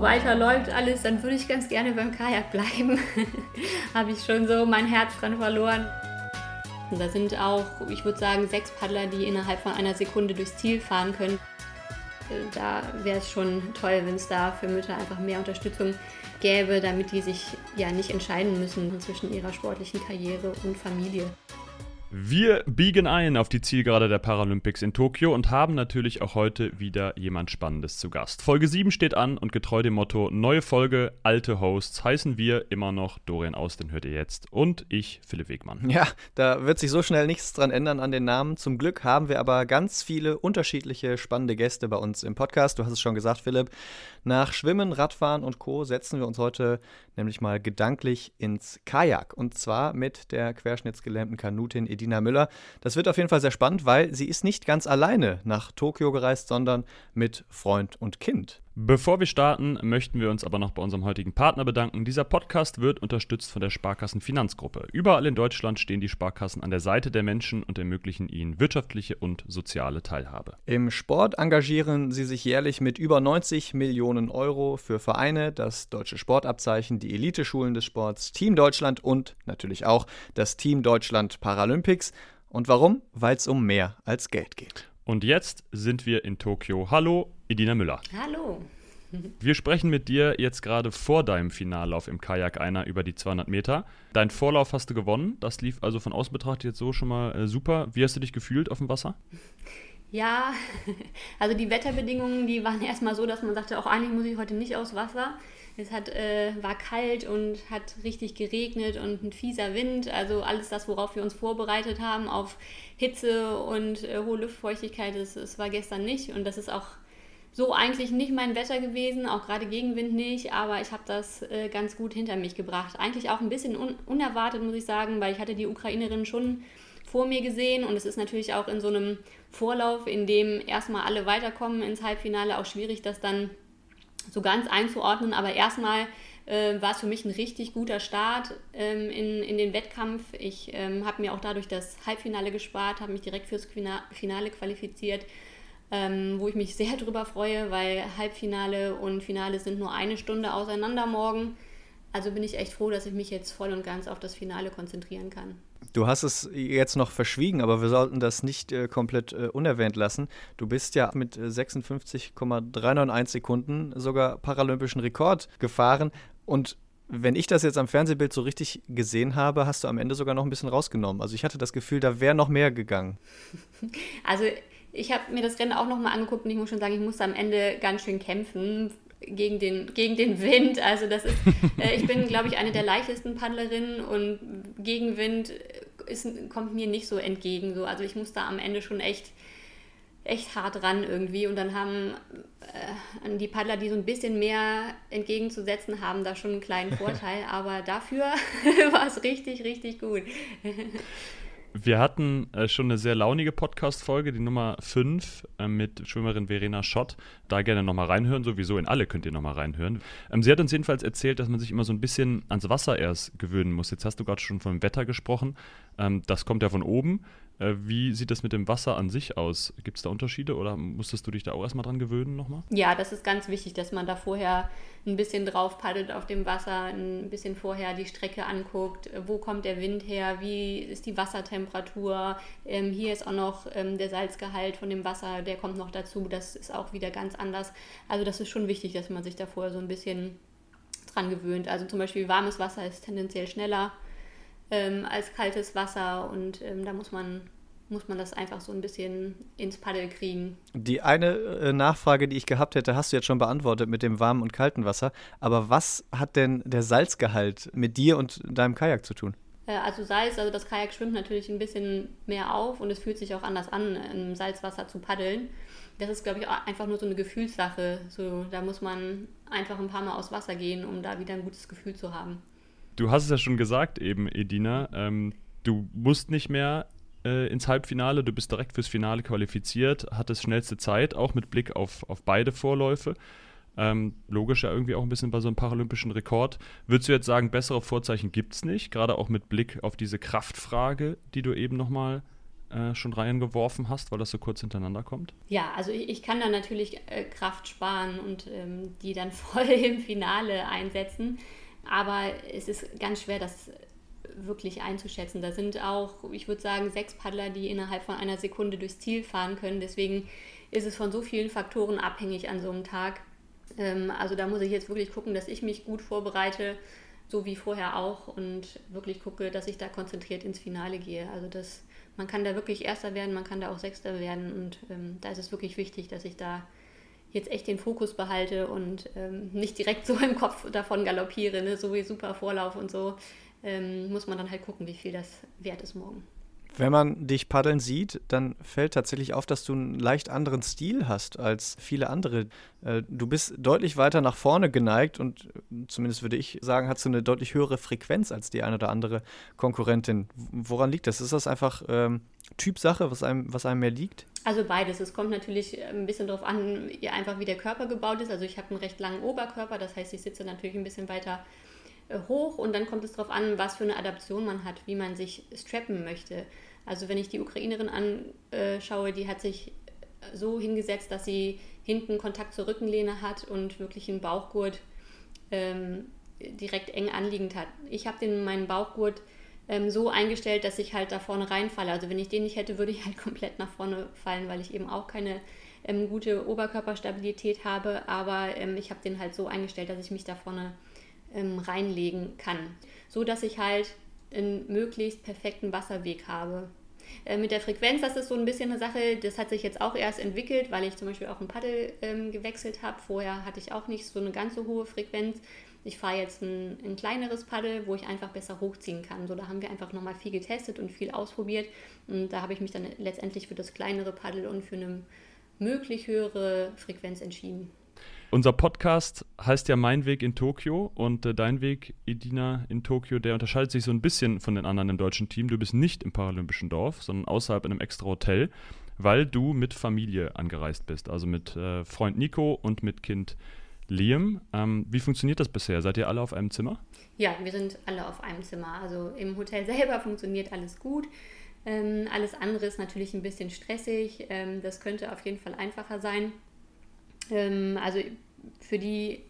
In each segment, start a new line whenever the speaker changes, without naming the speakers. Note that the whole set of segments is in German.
so weiterläuft alles, dann würde ich ganz gerne beim Kajak bleiben. Habe ich schon so mein Herz dran verloren. Da sind auch, ich würde sagen, sechs Paddler, die innerhalb von einer Sekunde durchs Ziel fahren können. Da wäre es schon toll, wenn es da für Mütter einfach mehr Unterstützung gäbe, damit die sich ja nicht entscheiden müssen zwischen ihrer sportlichen Karriere und Familie.
Wir biegen ein auf die Zielgerade der Paralympics in Tokio und haben natürlich auch heute wieder jemand Spannendes zu Gast. Folge 7 steht an und getreu dem Motto neue Folge, alte Hosts heißen wir immer noch Dorian Aus, den hört ihr jetzt und ich, Philipp Wegmann.
Ja, da wird sich so schnell nichts dran ändern an den Namen. Zum Glück haben wir aber ganz viele unterschiedliche spannende Gäste bei uns im Podcast. Du hast es schon gesagt, Philipp. Nach Schwimmen, Radfahren und Co. setzen wir uns heute nämlich mal gedanklich ins Kajak. Und zwar mit der querschnittsgelähmten Kanutin Edina Müller. Das wird auf jeden Fall sehr spannend, weil sie ist nicht ganz alleine nach Tokio gereist, sondern mit Freund und Kind.
Bevor wir starten, möchten wir uns aber noch bei unserem heutigen Partner bedanken. Dieser Podcast wird unterstützt von der Sparkassen Finanzgruppe. Überall in Deutschland stehen die Sparkassen an der Seite der Menschen und ermöglichen ihnen wirtschaftliche und soziale Teilhabe.
Im Sport engagieren sie sich jährlich mit über 90 Millionen Euro für Vereine, das deutsche Sportabzeichen, die Eliteschulen des Sports, Team Deutschland und natürlich auch das Team Deutschland Paralympics. Und warum? Weil es um mehr als Geld geht.
Und jetzt sind wir in Tokio. Hallo, Edina Müller.
Hallo.
Wir sprechen mit dir jetzt gerade vor deinem Finallauf im Kajak einer über die 200 Meter. Dein Vorlauf hast du gewonnen. Das lief also von außen betrachtet jetzt so schon mal äh, super. Wie hast du dich gefühlt auf dem Wasser?
Ja, also die Wetterbedingungen, die waren erstmal so, dass man sagte, auch eigentlich muss ich heute nicht aufs Wasser. Es hat, äh, war kalt und hat richtig geregnet und ein fieser Wind. Also alles das, worauf wir uns vorbereitet haben auf Hitze und äh, hohe Luftfeuchtigkeit, das, das war gestern nicht. Und das ist auch so eigentlich nicht mein Wetter gewesen, auch gerade Gegenwind nicht, aber ich habe das äh, ganz gut hinter mich gebracht. Eigentlich auch ein bisschen un unerwartet, muss ich sagen, weil ich hatte die Ukrainerin schon vor mir gesehen und es ist natürlich auch in so einem Vorlauf, in dem erstmal alle weiterkommen ins Halbfinale, auch schwierig, das dann so ganz einzuordnen, aber erstmal äh, war es für mich ein richtig guter Start ähm, in, in den Wettkampf. Ich ähm, habe mir auch dadurch das Halbfinale gespart, habe mich direkt fürs Finale qualifiziert, ähm, wo ich mich sehr drüber freue, weil Halbfinale und Finale sind nur eine Stunde auseinander morgen. Also bin ich echt froh, dass ich mich jetzt voll und ganz auf das Finale konzentrieren kann.
Du hast es jetzt noch verschwiegen, aber wir sollten das nicht äh, komplett äh, unerwähnt lassen. Du bist ja mit 56,391 Sekunden sogar paralympischen Rekord gefahren. Und wenn ich das jetzt am Fernsehbild so richtig gesehen habe, hast du am Ende sogar noch ein bisschen rausgenommen. Also ich hatte das Gefühl, da wäre noch mehr gegangen.
Also ich habe mir das Rennen auch nochmal angeguckt und ich muss schon sagen, ich musste am Ende ganz schön kämpfen gegen den, gegen den Wind. Also das ist, äh, ich bin, glaube ich, eine der leichtesten Paddlerinnen und Gegenwind ist, kommt mir nicht so entgegen. So. Also ich muss da am Ende schon echt, echt hart ran irgendwie. Und dann haben äh, die Paddler, die so ein bisschen mehr entgegenzusetzen haben, da schon einen kleinen Vorteil. Aber dafür war es richtig, richtig gut.
Wir hatten äh, schon eine sehr launige Podcast-Folge, die Nummer 5 äh, mit Schwimmerin Verena Schott. Da gerne nochmal reinhören, sowieso in alle könnt ihr nochmal reinhören. Ähm, sie hat uns jedenfalls erzählt, dass man sich immer so ein bisschen ans Wasser erst gewöhnen muss. Jetzt hast du gerade schon vom Wetter gesprochen. Ähm, das kommt ja von oben. Äh, wie sieht das mit dem Wasser an sich aus? Gibt es da Unterschiede oder musstest du dich da auch erstmal dran gewöhnen nochmal?
Ja, das ist ganz wichtig, dass man da vorher ein bisschen drauf paddelt auf dem Wasser, ein bisschen vorher die Strecke anguckt, wo kommt der Wind her, wie ist die Wassertemperatur. Ähm, hier ist auch noch ähm, der Salzgehalt von dem Wasser, der kommt noch dazu. Das ist auch wieder ganz anders. Also das ist schon wichtig, dass man sich da vorher so ein bisschen dran gewöhnt. Also zum Beispiel warmes Wasser ist tendenziell schneller ähm, als kaltes Wasser und ähm, da muss man muss man das einfach so ein bisschen ins Paddel kriegen.
Die eine äh, Nachfrage, die ich gehabt hätte, hast du jetzt schon beantwortet mit dem warmen und kalten Wasser. Aber was hat denn der Salzgehalt mit dir und deinem Kajak zu tun?
Äh, also Salz, also das Kajak schwimmt natürlich ein bisschen mehr auf und es fühlt sich auch anders an, im Salzwasser zu paddeln. Das ist, glaube ich, einfach nur so eine Gefühlssache. So, da muss man einfach ein paar Mal aus Wasser gehen, um da wieder ein gutes Gefühl zu haben.
Du hast es ja schon gesagt eben, Edina. Ähm, du musst nicht mehr äh, ins Halbfinale, du bist direkt fürs Finale qualifiziert, hattest schnellste Zeit, auch mit Blick auf, auf beide Vorläufe. Ähm, logisch ja irgendwie auch ein bisschen bei so einem paralympischen Rekord. Würdest du jetzt sagen, bessere Vorzeichen gibt es nicht, gerade auch mit Blick auf diese Kraftfrage, die du eben nochmal äh, schon reingeworfen hast, weil das so kurz hintereinander kommt?
Ja, also ich, ich kann da natürlich äh, Kraft sparen und ähm, die dann voll im Finale einsetzen. Aber es ist ganz schwer, das wirklich einzuschätzen. Da sind auch, ich würde sagen, sechs Paddler, die innerhalb von einer Sekunde durchs Ziel fahren können. Deswegen ist es von so vielen Faktoren abhängig an so einem Tag. Ähm, also da muss ich jetzt wirklich gucken, dass ich mich gut vorbereite, so wie vorher auch, und wirklich gucke, dass ich da konzentriert ins Finale gehe. Also das, man kann da wirklich Erster werden, man kann da auch Sechster werden und ähm, da ist es wirklich wichtig, dass ich da jetzt echt den Fokus behalte und ähm, nicht direkt so im Kopf davon galoppiere, ne? so wie super Vorlauf und so, ähm, muss man dann halt gucken, wie viel das wert ist morgen.
Wenn man dich paddeln sieht, dann fällt tatsächlich auf, dass du einen leicht anderen Stil hast als viele andere. Äh, du bist deutlich weiter nach vorne geneigt und äh, zumindest würde ich sagen, hast du eine deutlich höhere Frequenz als die eine oder andere Konkurrentin. Woran liegt das? Ist das einfach ähm, Typsache, was einem, was einem mehr liegt?
Also beides. Es kommt natürlich ein bisschen darauf an, einfach wie der Körper gebaut ist. Also ich habe einen recht langen Oberkörper, das heißt, ich sitze natürlich ein bisschen weiter äh, hoch und dann kommt es darauf an, was für eine Adaption man hat, wie man sich strappen möchte. Also wenn ich die Ukrainerin anschaue, die hat sich so hingesetzt, dass sie hinten Kontakt zur Rückenlehne hat und wirklich einen Bauchgurt ähm, direkt eng anliegend hat. Ich habe meinen Bauchgurt ähm, so eingestellt, dass ich halt da vorne reinfalle. Also wenn ich den nicht hätte, würde ich halt komplett nach vorne fallen, weil ich eben auch keine ähm, gute Oberkörperstabilität habe. Aber ähm, ich habe den halt so eingestellt, dass ich mich da vorne ähm, reinlegen kann. So dass ich halt einen möglichst perfekten Wasserweg habe. Äh, mit der Frequenz, das ist so ein bisschen eine Sache, das hat sich jetzt auch erst entwickelt, weil ich zum Beispiel auch ein Paddel ähm, gewechselt habe. Vorher hatte ich auch nicht so eine ganz so hohe Frequenz. Ich fahre jetzt ein, ein, kleineres Paddel, wo ich einfach besser hochziehen kann. So, da haben wir einfach nochmal viel getestet und viel ausprobiert. Und da habe ich mich dann letztendlich für das kleinere Paddel und für eine möglich höhere Frequenz entschieden.
Unser Podcast heißt ja Mein Weg in Tokio und äh, dein Weg, Edina, in Tokio, der unterscheidet sich so ein bisschen von den anderen im deutschen Team. Du bist nicht im paralympischen Dorf, sondern außerhalb in einem extra Hotel, weil du mit Familie angereist bist, also mit äh, Freund Nico und mit Kind Liam. Ähm, wie funktioniert das bisher? Seid ihr alle auf einem Zimmer?
Ja, wir sind alle auf einem Zimmer. Also im Hotel selber funktioniert alles gut. Ähm, alles andere ist natürlich ein bisschen stressig. Ähm, das könnte auf jeden Fall einfacher sein. Ähm, also für die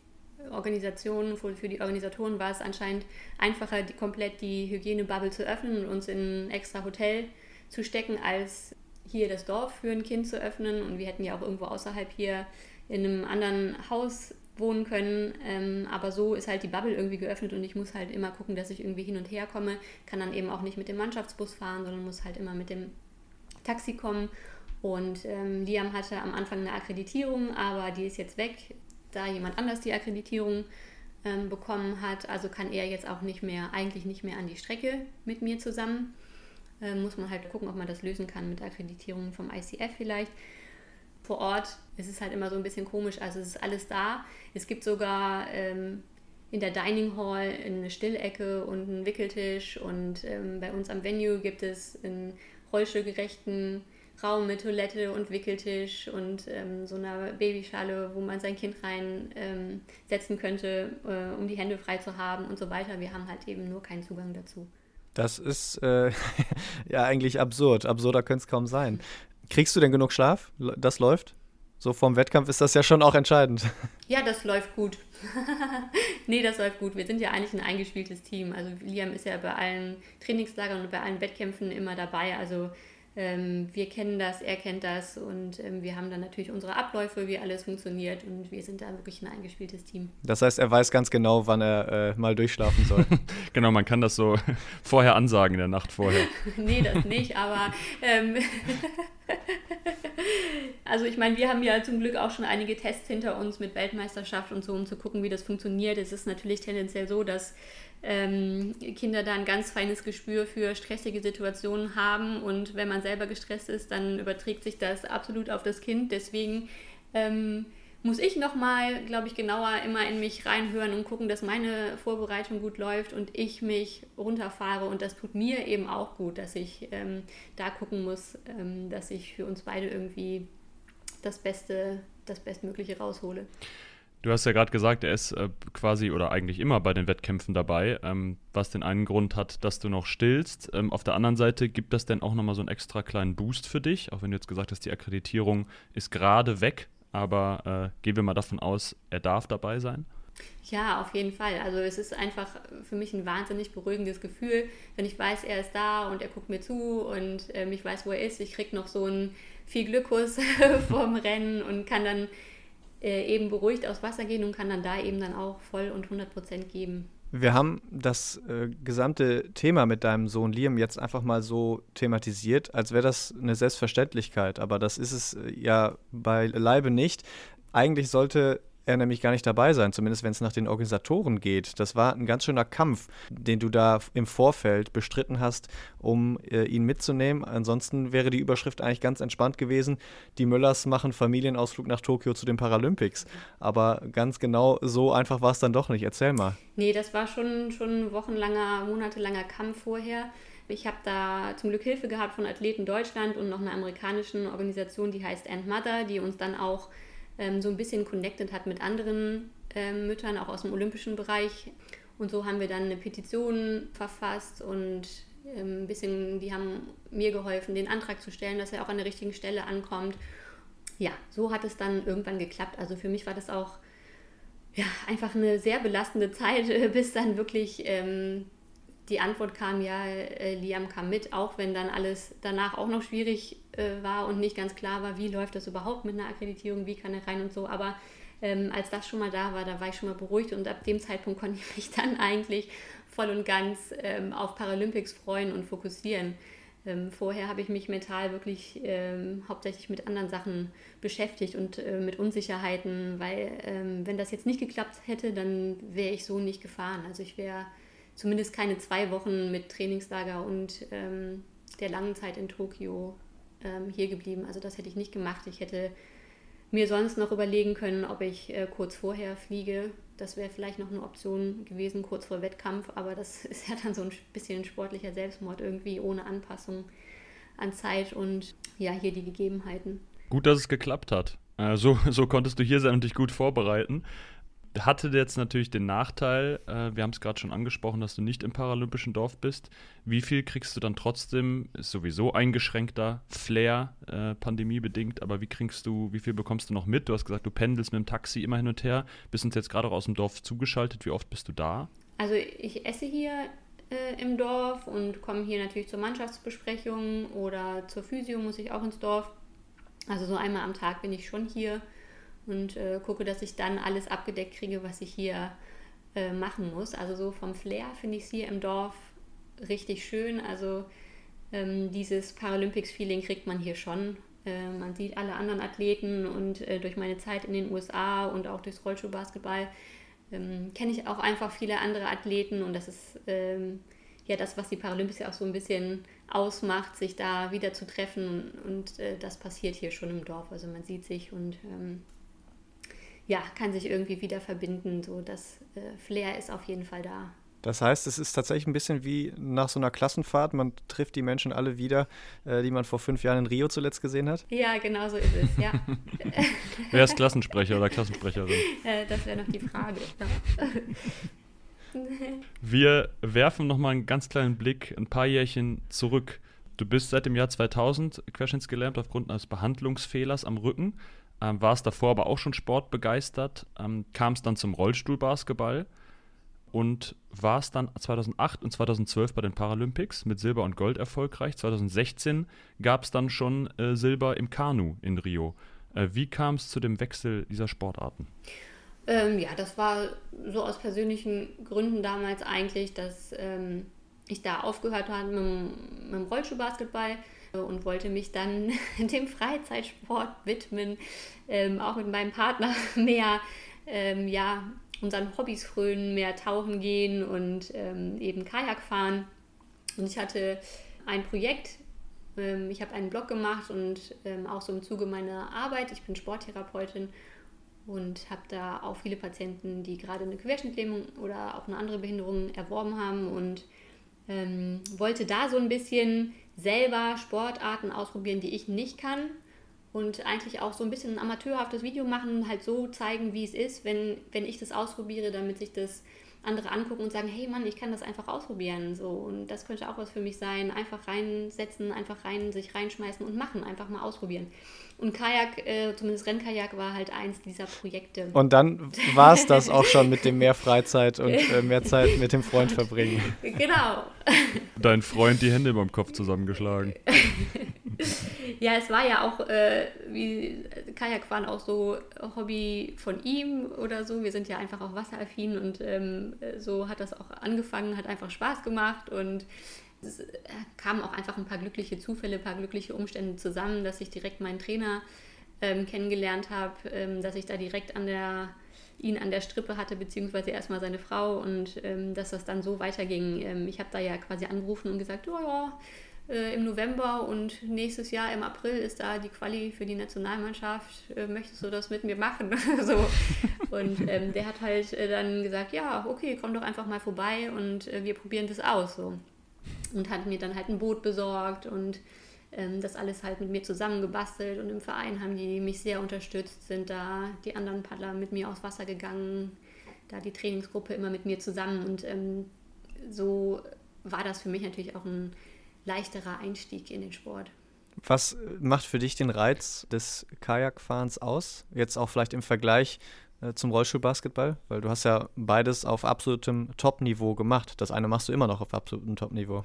Organisation, für die Organisatoren war es anscheinend einfacher, die, komplett die Hygienebubble zu öffnen und uns in ein extra Hotel zu stecken, als hier das Dorf für ein Kind zu öffnen. Und wir hätten ja auch irgendwo außerhalb hier in einem anderen Haus wohnen können. Ähm, aber so ist halt die Bubble irgendwie geöffnet und ich muss halt immer gucken, dass ich irgendwie hin und her komme. Kann dann eben auch nicht mit dem Mannschaftsbus fahren, sondern muss halt immer mit dem Taxi kommen. Und ähm, Liam hatte am Anfang eine Akkreditierung, aber die ist jetzt weg, da jemand anders die Akkreditierung ähm, bekommen hat. Also kann er jetzt auch nicht mehr, eigentlich nicht mehr an die Strecke mit mir zusammen. Ähm, muss man halt gucken, ob man das lösen kann mit Akkreditierung vom ICF vielleicht. Vor Ort ist es halt immer so ein bisschen komisch, also es ist alles da. Es gibt sogar ähm, in der Dining Hall eine Stillecke und einen Wickeltisch und ähm, bei uns am Venue gibt es einen rollstuhlgerechten Raum mit Toilette und Wickeltisch und ähm, so einer Babyschale, wo man sein Kind reinsetzen ähm, könnte, äh, um die Hände frei zu haben und so weiter. Wir haben halt eben nur keinen Zugang dazu.
Das ist äh, ja eigentlich absurd. Absurder könnte es kaum sein. Kriegst du denn genug Schlaf? Das läuft? So vorm Wettkampf ist das ja schon auch entscheidend.
Ja, das läuft gut. nee, das läuft gut. Wir sind ja eigentlich ein eingespieltes Team. Also Liam ist ja bei allen Trainingslagern und bei allen Wettkämpfen immer dabei. Also wir kennen das, er kennt das und ähm, wir haben dann natürlich unsere Abläufe, wie alles funktioniert und wir sind da wirklich ein eingespieltes Team.
Das heißt, er weiß ganz genau, wann er äh, mal durchschlafen soll.
genau, man kann das so vorher ansagen in der Nacht vorher.
nee, das nicht, aber ähm, also ich meine, wir haben ja zum Glück auch schon einige Tests hinter uns mit Weltmeisterschaft und so, um zu gucken, wie das funktioniert. Es ist natürlich tendenziell so, dass ähm, Kinder da ein ganz feines Gespür für stressige Situationen haben und wenn man selber gestresst ist, dann überträgt sich das absolut auf das Kind. Deswegen ähm, muss ich nochmal, glaube ich, genauer immer in mich reinhören und gucken, dass meine Vorbereitung gut läuft und ich mich runterfahre. Und das tut mir eben auch gut, dass ich ähm, da gucken muss, ähm, dass ich für uns beide irgendwie das Beste, das Bestmögliche raushole.
Du hast ja gerade gesagt, er ist äh, quasi oder eigentlich immer bei den Wettkämpfen dabei, ähm, was den einen Grund hat, dass du noch stillst. Ähm, auf der anderen Seite gibt das denn auch nochmal so einen extra kleinen Boost für dich, auch wenn du jetzt gesagt hast, die Akkreditierung ist gerade weg, aber äh, gehen wir mal davon aus, er darf dabei sein.
Ja, auf jeden Fall. Also es ist einfach für mich ein wahnsinnig beruhigendes Gefühl, wenn ich weiß, er ist da und er guckt mir zu und ähm, ich weiß, wo er ist. Ich kriege noch so einen viel Glückkurs vorm Rennen und kann dann äh, eben beruhigt aufs Wasser gehen und kann dann da eben dann auch voll und 100 Prozent geben.
Wir haben das äh, gesamte Thema mit deinem Sohn Liam jetzt einfach mal so thematisiert, als wäre das eine Selbstverständlichkeit. Aber das ist es äh, ja beileibe nicht. Eigentlich sollte er nämlich gar nicht dabei sein, zumindest wenn es nach den Organisatoren geht. Das war ein ganz schöner Kampf, den du da im Vorfeld bestritten hast, um äh, ihn mitzunehmen. Ansonsten wäre die Überschrift eigentlich ganz entspannt gewesen. Die Müllers machen Familienausflug nach Tokio zu den Paralympics. Aber ganz genau so einfach war es dann doch nicht. Erzähl mal.
Nee, das war schon, schon ein wochenlanger, monatelanger Kampf vorher. Ich habe da zum Glück Hilfe gehabt von Athleten Deutschland und noch einer amerikanischen Organisation, die heißt End Mother, die uns dann auch ähm, so ein bisschen connected hat mit anderen ähm, Müttern, auch aus dem olympischen Bereich. Und so haben wir dann eine Petition verfasst und ähm, ein bisschen, die haben mir geholfen, den Antrag zu stellen, dass er auch an der richtigen Stelle ankommt. Ja, so hat es dann irgendwann geklappt. Also für mich war das auch ja, einfach eine sehr belastende Zeit, bis dann wirklich ähm, die Antwort kam, ja, äh, Liam kam mit, auch wenn dann alles danach auch noch schwierig äh, war und nicht ganz klar war, wie läuft das überhaupt mit einer Akkreditierung, wie kann er rein und so. Aber ähm, als das schon mal da war, da war ich schon mal beruhigt und ab dem Zeitpunkt konnte ich mich dann eigentlich voll und ganz ähm, auf Paralympics freuen und fokussieren. Ähm, vorher habe ich mich mental wirklich ähm, hauptsächlich mit anderen Sachen beschäftigt und äh, mit Unsicherheiten, weil ähm, wenn das jetzt nicht geklappt hätte, dann wäre ich so nicht gefahren. Also ich wäre zumindest keine zwei Wochen mit Trainingslager und ähm, der langen Zeit in Tokio ähm, hier geblieben. Also das hätte ich nicht gemacht. Ich hätte mir sonst noch überlegen können, ob ich äh, kurz vorher fliege. Das wäre vielleicht noch eine Option gewesen, kurz vor Wettkampf, aber das ist ja dann so ein bisschen sportlicher Selbstmord irgendwie ohne Anpassung an Zeit und ja, hier die Gegebenheiten.
Gut, dass es geklappt hat. Äh, so, so konntest du hier sein und dich gut vorbereiten hatte jetzt natürlich den Nachteil, äh, wir haben es gerade schon angesprochen, dass du nicht im paralympischen Dorf bist. Wie viel kriegst du dann trotzdem, ist sowieso eingeschränkter Flair, äh, pandemiebedingt, aber wie kriegst du, wie viel bekommst du noch mit? Du hast gesagt, du pendelst mit dem Taxi immer hin und her, bist uns jetzt gerade auch aus dem Dorf zugeschaltet. Wie oft bist du da?
Also ich esse hier äh, im Dorf und komme hier natürlich zur Mannschaftsbesprechung oder zur Physio muss ich auch ins Dorf. Also so einmal am Tag bin ich schon hier und äh, gucke, dass ich dann alles abgedeckt kriege, was ich hier äh, machen muss. Also so vom Flair finde ich es hier im Dorf richtig schön. Also ähm, dieses Paralympics-Feeling kriegt man hier schon. Äh, man sieht alle anderen Athleten und äh, durch meine Zeit in den USA und auch durchs Rollschuhbasketball ähm, kenne ich auch einfach viele andere Athleten und das ist ähm, ja das, was die Paralympics ja auch so ein bisschen ausmacht, sich da wieder zu treffen und äh, das passiert hier schon im Dorf. Also man sieht sich und ähm, ja, kann sich irgendwie wieder verbinden. So das äh, Flair ist auf jeden Fall da.
Das heißt, es ist tatsächlich ein bisschen wie nach so einer Klassenfahrt. Man trifft die Menschen alle wieder, äh, die man vor fünf Jahren in Rio zuletzt gesehen hat.
Ja, genau so ist es, ja.
Wer ist Klassensprecher oder Klassensprecherin?
Äh, das wäre noch die Frage.
Wir werfen nochmal einen ganz kleinen Blick ein paar Jährchen zurück. Du bist seit dem Jahr 2000 querschnittsgelähmt aufgrund eines Behandlungsfehlers am Rücken ähm, war es davor aber auch schon sportbegeistert, ähm, kam es dann zum Rollstuhlbasketball und war es dann 2008 und 2012 bei den Paralympics mit Silber und Gold erfolgreich. 2016 gab es dann schon äh, Silber im Kanu in Rio. Äh, wie kam es zu dem Wechsel dieser Sportarten?
Ähm, ja, das war so aus persönlichen Gründen damals eigentlich, dass ähm, ich da aufgehört habe mit, mit dem Rollstuhlbasketball und wollte mich dann dem Freizeitsport widmen, ähm, auch mit meinem Partner mehr ähm, ja, unseren Hobbys frönen, mehr tauchen gehen und ähm, eben Kajak fahren. Und ich hatte ein Projekt, ähm, ich habe einen Blog gemacht und ähm, auch so im Zuge meiner Arbeit, ich bin Sporttherapeutin und habe da auch viele Patienten, die gerade eine Querschnittlähmung oder auch eine andere Behinderung erworben haben und ähm, wollte da so ein bisschen selber Sportarten ausprobieren, die ich nicht kann und eigentlich auch so ein bisschen ein amateurhaftes Video machen, halt so zeigen, wie es ist, wenn, wenn ich das ausprobiere, damit sich das andere angucken und sagen, hey Mann, ich kann das einfach ausprobieren. So, und das könnte auch was für mich sein. Einfach reinsetzen, einfach rein, sich reinschmeißen und machen, einfach mal ausprobieren. Und Kajak, äh, zumindest Rennkajak, war halt eins dieser Projekte.
Und dann war es das auch schon mit dem mehr Freizeit und äh, mehr Zeit mit dem Freund verbringen.
Genau.
Dein Freund die Hände beim Kopf zusammengeschlagen.
ja, es war ja auch, äh, wie Kajakfahren auch so Hobby von ihm oder so. Wir sind ja einfach auch wasseraffin und ähm, so hat das auch angefangen, hat einfach Spaß gemacht und es äh, kamen auch einfach ein paar glückliche Zufälle, ein paar glückliche Umstände zusammen, dass ich direkt meinen Trainer ähm, kennengelernt habe, ähm, dass ich da direkt an der, ihn an der Strippe hatte, beziehungsweise erstmal seine Frau und ähm, dass das dann so weiterging. Ähm, ich habe da ja quasi angerufen und gesagt, oh ja, äh, im November und nächstes Jahr im April ist da die Quali für die Nationalmannschaft. Äh, möchtest du das mit mir machen? so. Und ähm, der hat halt äh, dann gesagt, ja, okay, komm doch einfach mal vorbei und äh, wir probieren das aus. So und hat mir dann halt ein Boot besorgt und ähm, das alles halt mit mir zusammengebastelt und im Verein haben die mich sehr unterstützt, sind da die anderen Paddler mit mir aufs Wasser gegangen, da die Trainingsgruppe immer mit mir zusammen und ähm, so war das für mich natürlich auch ein leichterer Einstieg in den Sport.
Was macht für dich den Reiz des Kajakfahrens aus? Jetzt auch vielleicht im Vergleich äh, zum Rollstuhlbasketball? Weil du hast ja beides auf absolutem Top-Niveau gemacht. Das eine machst du immer noch auf absolutem Top-Niveau.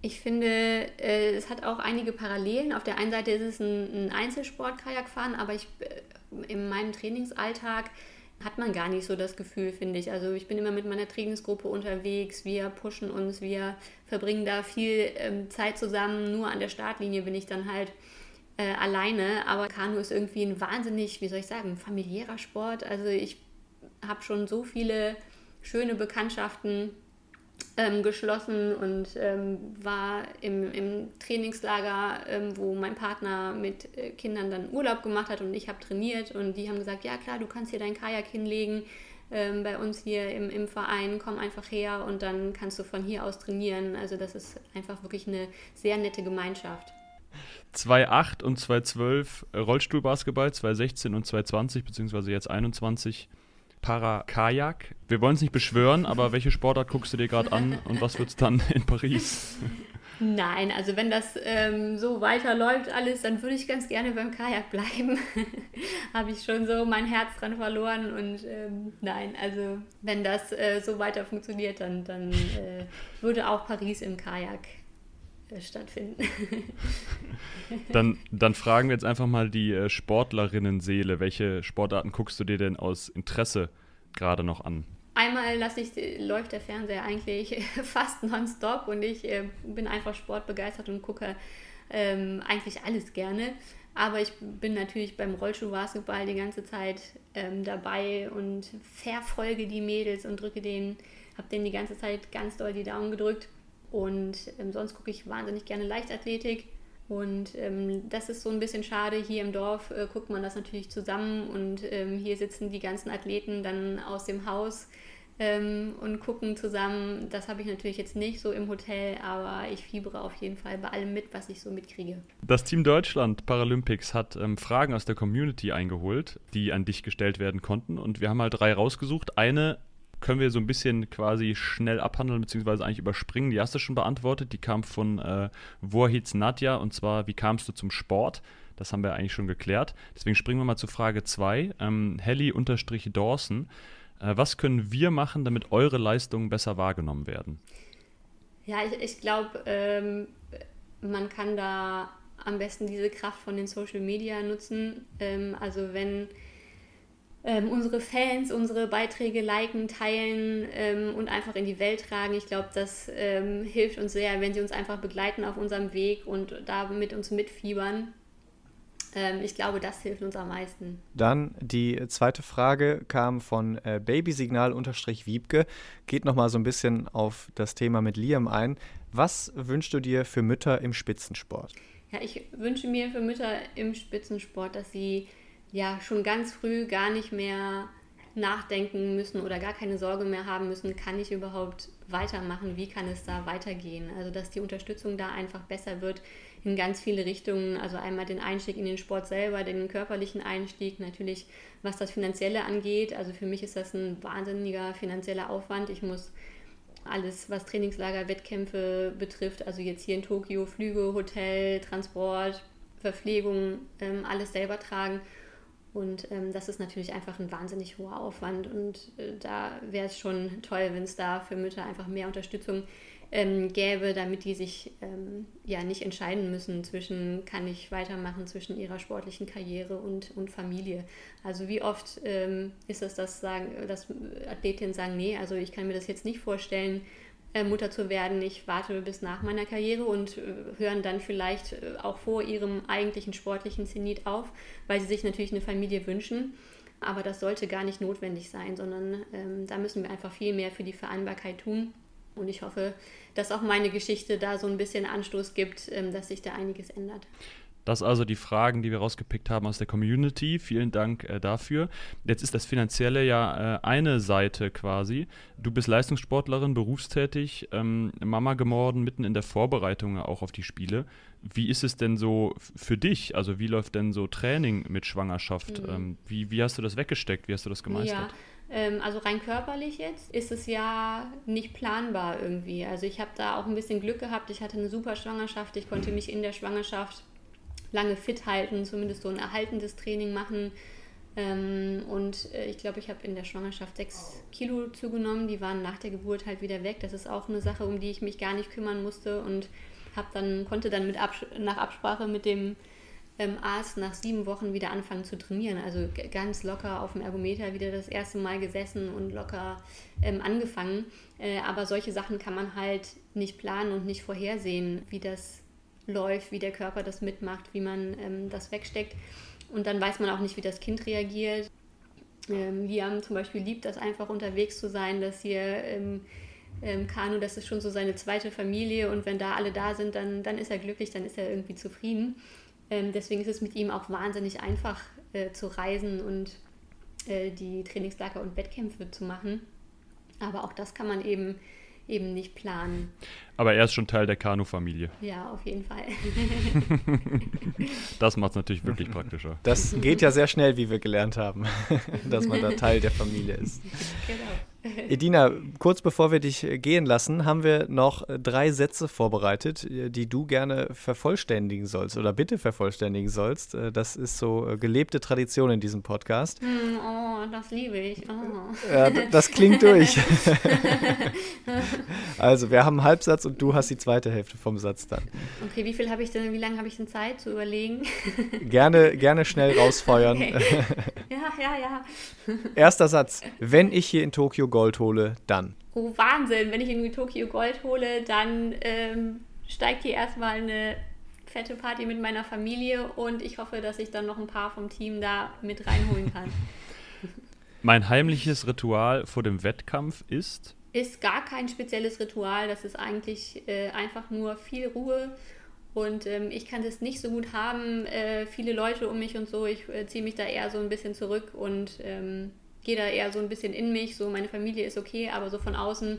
Ich finde, äh, es hat auch einige Parallelen. Auf der einen Seite ist es ein, ein Einzelsport-Kajakfahren, aber ich, äh, in meinem Trainingsalltag hat man gar nicht so das Gefühl, finde ich. Also ich bin immer mit meiner Trainingsgruppe unterwegs, wir pushen uns, wir verbringen da viel ähm, Zeit zusammen. Nur an der Startlinie bin ich dann halt äh, alleine, aber Kanu ist irgendwie ein wahnsinnig, wie soll ich sagen, familiärer Sport. Also ich habe schon so viele schöne Bekanntschaften ähm, geschlossen und ähm, war im, im Trainingslager, ähm, wo mein Partner mit äh, Kindern dann Urlaub gemacht hat und ich habe trainiert und die haben gesagt, ja klar, du kannst hier dein Kajak hinlegen ähm, bei uns hier im, im Verein, komm einfach her und dann kannst du von hier aus trainieren. Also das ist einfach wirklich eine sehr nette Gemeinschaft.
2,8 und 2,12 Rollstuhlbasketball, 2,16 und 2,20, beziehungsweise jetzt 21 Para-Kajak. Wir wollen es nicht beschwören, aber welche Sportart guckst du dir gerade an und was wird es dann in Paris?
Nein, also wenn das ähm, so weiterläuft alles, dann würde ich ganz gerne beim Kajak bleiben. Habe ich schon so mein Herz dran verloren und ähm, nein, also wenn das äh, so weiter funktioniert, dann, dann äh, würde auch Paris im Kajak äh, stattfinden.
dann, dann fragen wir jetzt einfach mal die äh, Sportlerinnen-Seele. Welche Sportarten guckst du dir denn aus Interesse gerade noch an?
Einmal lasse ich, läuft der Fernseher eigentlich fast nonstop und ich äh, bin einfach sportbegeistert und gucke ähm, eigentlich alles gerne. Aber ich bin natürlich beim Rollschuhbasketball die ganze Zeit ähm, dabei und verfolge die Mädels und drücke denen, habe denen die ganze Zeit ganz doll die Daumen gedrückt. Und ähm, sonst gucke ich wahnsinnig gerne Leichtathletik. Und ähm, das ist so ein bisschen schade. Hier im Dorf äh, guckt man das natürlich zusammen und ähm, hier sitzen die ganzen Athleten dann aus dem Haus ähm, und gucken zusammen. Das habe ich natürlich jetzt nicht so im Hotel, aber ich fiebere auf jeden Fall bei allem mit, was ich so mitkriege.
Das Team Deutschland Paralympics hat ähm, Fragen aus der Community eingeholt, die an dich gestellt werden konnten. Und wir haben mal drei rausgesucht. Eine können wir so ein bisschen quasi schnell abhandeln, beziehungsweise eigentlich überspringen. Die hast du schon beantwortet. Die kam von äh, Vorhitz Nadja und zwar, wie kamst du zum Sport? Das haben wir eigentlich schon geklärt. Deswegen springen wir mal zu Frage 2. Ähm, Helly-Dawson. Äh, was können wir machen, damit eure Leistungen besser wahrgenommen werden?
Ja, ich, ich glaube, ähm, man kann da am besten diese Kraft von den Social Media nutzen. Ähm, also wenn ähm, unsere Fans unsere Beiträge liken, teilen ähm, und einfach in die Welt tragen. Ich glaube, das ähm, hilft uns sehr, wenn sie uns einfach begleiten auf unserem Weg und da mit uns mitfiebern. Ähm, ich glaube, das hilft uns am meisten.
Dann die zweite Frage kam von äh, Babysignal-Wiebke. Geht nochmal so ein bisschen auf das Thema mit Liam ein. Was wünschst du dir für Mütter im Spitzensport?
Ja, ich wünsche mir für Mütter im Spitzensport, dass sie ja schon ganz früh gar nicht mehr nachdenken müssen oder gar keine Sorge mehr haben müssen, kann ich überhaupt weitermachen, wie kann es da weitergehen. Also dass die Unterstützung da einfach besser wird in ganz viele Richtungen. Also einmal den Einstieg in den Sport selber, den körperlichen Einstieg, natürlich was das Finanzielle angeht. Also für mich ist das ein wahnsinniger finanzieller Aufwand. Ich muss alles, was Trainingslager, Wettkämpfe betrifft, also jetzt hier in Tokio, Flüge, Hotel, Transport, Verpflegung, ähm, alles selber tragen. Und ähm, das ist natürlich einfach ein wahnsinnig hoher Aufwand. Und äh, da wäre es schon toll, wenn es da für Mütter einfach mehr Unterstützung ähm, gäbe, damit die sich ähm, ja nicht entscheiden müssen zwischen, kann ich weitermachen zwischen ihrer sportlichen Karriere und, und Familie. Also wie oft ähm, ist es, dass, sagen, dass Athletinnen sagen, nee, also ich kann mir das jetzt nicht vorstellen, äh, Mutter zu werden. Ich warte bis nach meiner Karriere und äh, hören dann vielleicht äh, auch vor ihrem eigentlichen sportlichen Zenit auf, weil sie sich natürlich eine Familie wünschen. Aber das sollte gar nicht notwendig sein, sondern ähm, da müssen wir einfach viel mehr für die Vereinbarkeit tun. Und ich hoffe, dass auch meine Geschichte da so ein bisschen Anstoß gibt, ähm, dass sich da einiges ändert.
Das also die Fragen, die wir rausgepickt haben aus der Community. Vielen Dank äh, dafür. Jetzt ist das Finanzielle ja äh, eine Seite quasi. Du bist Leistungssportlerin, berufstätig, ähm, Mama gemorden, mitten in der Vorbereitung auch auf die Spiele. Wie ist es denn so für dich? Also wie läuft denn so Training mit Schwangerschaft? Mhm. Ähm, wie, wie hast du das weggesteckt? Wie hast du das gemeistert?
Ja. Ähm, also rein körperlich jetzt ist es ja nicht planbar irgendwie. Also ich habe da auch ein bisschen Glück gehabt. Ich hatte eine super Schwangerschaft. Ich konnte mich in der Schwangerschaft lange fit halten, zumindest so ein erhaltendes Training machen. Ähm, und äh, ich glaube, ich habe in der Schwangerschaft sechs Kilo zugenommen. Die waren nach der Geburt halt wieder weg. Das ist auch eine Sache, um die ich mich gar nicht kümmern musste und habe dann konnte dann mit Abs nach Absprache mit dem ähm, Arzt nach sieben Wochen wieder anfangen zu trainieren. Also ganz locker auf dem Ergometer wieder das erste Mal gesessen und locker ähm, angefangen. Äh, aber solche Sachen kann man halt nicht planen und nicht vorhersehen, wie das läuft, wie der Körper das mitmacht, wie man ähm, das wegsteckt. Und dann weiß man auch nicht, wie das Kind reagiert. Ähm, Liam zum Beispiel liebt das einfach unterwegs zu sein, dass hier im ähm, Kanu, das ist schon so seine zweite Familie und wenn da alle da sind, dann, dann ist er glücklich, dann ist er irgendwie zufrieden. Ähm, deswegen ist es mit ihm auch wahnsinnig einfach äh, zu reisen und äh, die Trainingslager und Wettkämpfe zu machen. Aber auch das kann man eben eben nicht planen.
Aber er ist schon Teil der Kanu-Familie.
Ja, auf jeden Fall.
das macht es natürlich wirklich praktischer.
Das geht ja sehr schnell, wie wir gelernt haben, dass man da Teil der Familie ist. Genau. Edina, kurz bevor wir dich äh, gehen lassen, haben wir noch äh, drei Sätze vorbereitet, äh, die du gerne vervollständigen sollst oder bitte vervollständigen sollst. Das ist so gelebte Tradition in diesem Podcast.
Hm, oh, das liebe ich. Oh.
Ja, das klingt durch. also, wir haben einen Halbsatz und du hast die zweite Hälfte vom Satz dann.
Okay, wie viel habe ich denn, wie lange habe ich denn Zeit zu überlegen?
gerne, gerne schnell rausfeuern. Okay.
Ja, ja.
Erster Satz. Wenn ich hier in Tokio Gold hole, dann.
Oh, Wahnsinn. Wenn ich in Tokio Gold hole, dann ähm, steigt hier erstmal eine fette Party mit meiner Familie und ich hoffe, dass ich dann noch ein paar vom Team da mit reinholen kann.
Mein heimliches Ritual vor dem Wettkampf ist?
Ist gar kein spezielles Ritual. Das ist eigentlich äh, einfach nur viel Ruhe. Und ähm, ich kann das nicht so gut haben. Äh, viele Leute um mich und so. Ich äh, ziehe mich da eher so ein bisschen zurück und ähm, gehe da eher so ein bisschen in mich. So, meine Familie ist okay, aber so von außen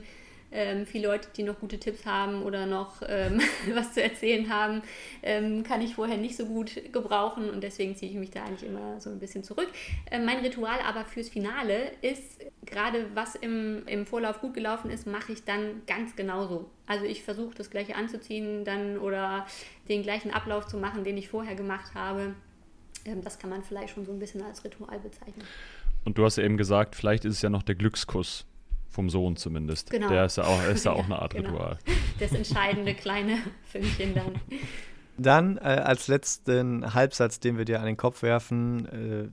ähm, viele Leute, die noch gute Tipps haben oder noch ähm, was zu erzählen haben, ähm, kann ich vorher nicht so gut gebrauchen und deswegen ziehe ich mich da eigentlich immer so ein bisschen zurück. Ähm, mein Ritual aber fürs Finale ist, gerade was im, im Vorlauf gut gelaufen ist, mache ich dann ganz genauso. Also ich versuche das gleiche anzuziehen dann oder den gleichen Ablauf zu machen, den ich vorher gemacht habe. Ähm, das kann man vielleicht schon so ein bisschen als Ritual bezeichnen.
Und du hast ja eben gesagt, vielleicht ist es ja noch der Glückskuss vom Sohn zumindest. Genau. Der ist ja auch, ist ja auch eine Art genau. Ritual.
Das entscheidende kleine Fünkchen dann.
Dann äh, als letzten Halbsatz, den wir dir an den Kopf werfen, äh,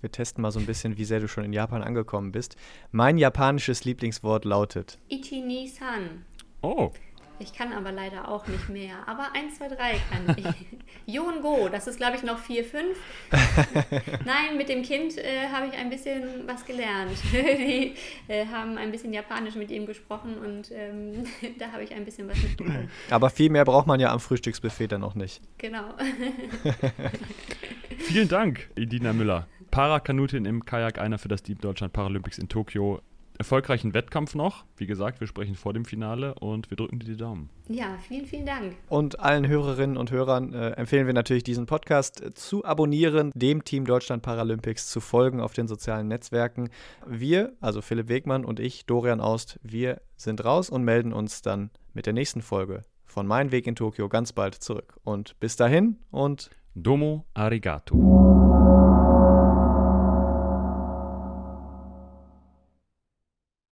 wir testen mal so ein bisschen, wie sehr du schon in Japan angekommen bist. Mein japanisches Lieblingswort lautet
Ichi-ni-san.
Oh.
Ich kann aber leider auch nicht mehr. Aber 1, 2, 3 kann ich. Yon Go, das ist glaube ich noch 4, 5. Nein, mit dem Kind äh, habe ich ein bisschen was gelernt. Die äh, haben ein bisschen Japanisch mit ihm gesprochen und ähm, da habe ich ein bisschen was mitbekommen.
Aber viel mehr braucht man ja am Frühstücksbuffet dann noch nicht.
Genau.
Vielen Dank, Edina Müller. Parakanutin im Kajak, einer für das Team Deutschland Paralympics in Tokio. Erfolgreichen Wettkampf noch. Wie gesagt, wir sprechen vor dem Finale und wir drücken dir die Daumen.
Ja, vielen, vielen Dank.
Und allen Hörerinnen und Hörern äh, empfehlen wir natürlich, diesen Podcast äh, zu abonnieren, dem Team Deutschland Paralympics zu folgen auf den sozialen Netzwerken. Wir, also Philipp Wegmann und ich, Dorian Aust, wir sind raus und melden uns dann mit der nächsten Folge von Mein Weg in Tokio ganz bald zurück. Und bis dahin und
Domo arigato.